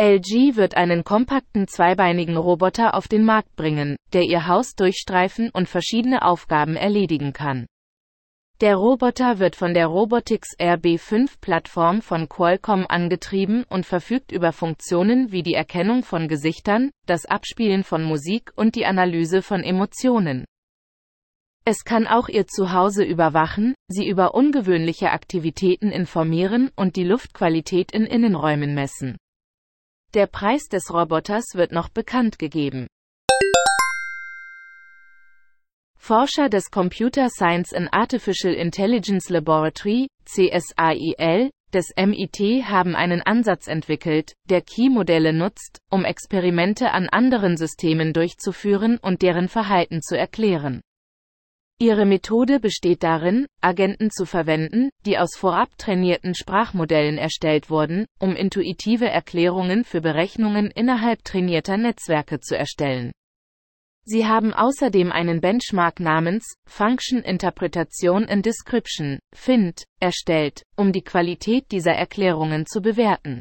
LG wird einen kompakten zweibeinigen Roboter auf den Markt bringen, der Ihr Haus durchstreifen und verschiedene Aufgaben erledigen kann. Der Roboter wird von der Robotics RB5-Plattform von Qualcomm angetrieben und verfügt über Funktionen wie die Erkennung von Gesichtern, das Abspielen von Musik und die Analyse von Emotionen. Es kann auch Ihr Zuhause überwachen, Sie über ungewöhnliche Aktivitäten informieren und die Luftqualität in Innenräumen messen. Der Preis des Roboters wird noch bekannt gegeben. Forscher des Computer Science and Artificial Intelligence Laboratory, CSAIL, des MIT haben einen Ansatz entwickelt, der Key-Modelle nutzt, um Experimente an anderen Systemen durchzuführen und deren Verhalten zu erklären. Ihre Methode besteht darin, Agenten zu verwenden, die aus vorab trainierten Sprachmodellen erstellt wurden, um intuitive Erklärungen für Berechnungen innerhalb trainierter Netzwerke zu erstellen. Sie haben außerdem einen Benchmark namens Function Interpretation and Description FIND erstellt, um die Qualität dieser Erklärungen zu bewerten.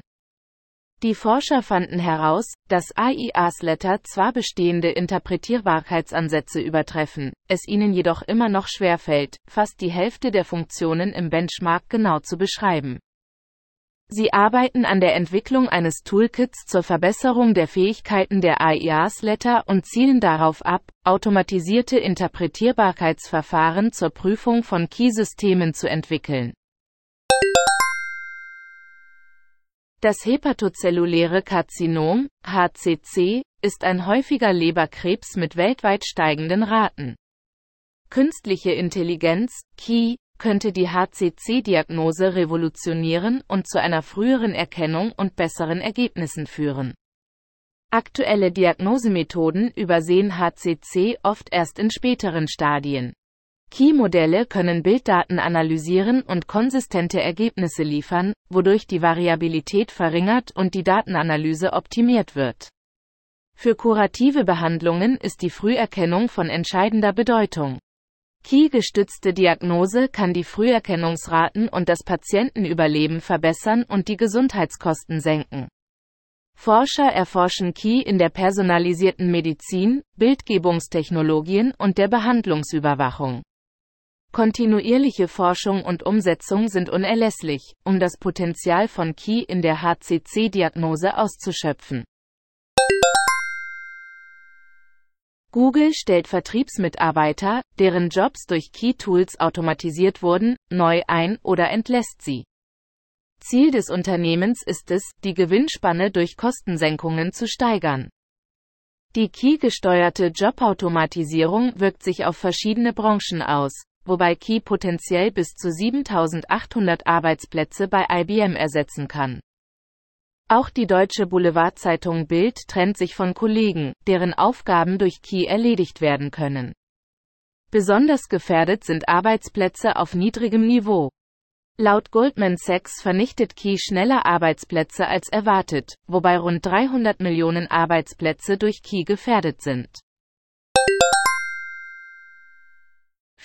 Die Forscher fanden heraus, dass AIAs Letter zwar bestehende Interpretierbarkeitsansätze übertreffen, es ihnen jedoch immer noch schwerfällt, fast die Hälfte der Funktionen im Benchmark genau zu beschreiben. Sie arbeiten an der Entwicklung eines Toolkits zur Verbesserung der Fähigkeiten der AIAS-Letter und zielen darauf ab, automatisierte Interpretierbarkeitsverfahren zur Prüfung von Key-Systemen zu entwickeln. Das hepatozelluläre Karzinom, HCC, ist ein häufiger Leberkrebs mit weltweit steigenden Raten. Künstliche Intelligenz, KI, könnte die HCC-Diagnose revolutionieren und zu einer früheren Erkennung und besseren Ergebnissen führen. Aktuelle Diagnosemethoden übersehen HCC oft erst in späteren Stadien. Key-Modelle können Bilddaten analysieren und konsistente Ergebnisse liefern, wodurch die Variabilität verringert und die Datenanalyse optimiert wird. Für kurative Behandlungen ist die Früherkennung von entscheidender Bedeutung. Key-gestützte Diagnose kann die Früherkennungsraten und das Patientenüberleben verbessern und die Gesundheitskosten senken. Forscher erforschen Key in der personalisierten Medizin, Bildgebungstechnologien und der Behandlungsüberwachung. Kontinuierliche Forschung und Umsetzung sind unerlässlich, um das Potenzial von Key in der HCC-Diagnose auszuschöpfen. Google stellt Vertriebsmitarbeiter, deren Jobs durch Key-Tools automatisiert wurden, neu ein oder entlässt sie. Ziel des Unternehmens ist es, die Gewinnspanne durch Kostensenkungen zu steigern. Die Key-gesteuerte Jobautomatisierung wirkt sich auf verschiedene Branchen aus, wobei Key potenziell bis zu 7800 Arbeitsplätze bei IBM ersetzen kann. Auch die deutsche Boulevardzeitung Bild trennt sich von Kollegen, deren Aufgaben durch Key erledigt werden können. Besonders gefährdet sind Arbeitsplätze auf niedrigem Niveau. Laut Goldman Sachs vernichtet Key schneller Arbeitsplätze als erwartet, wobei rund 300 Millionen Arbeitsplätze durch Key gefährdet sind.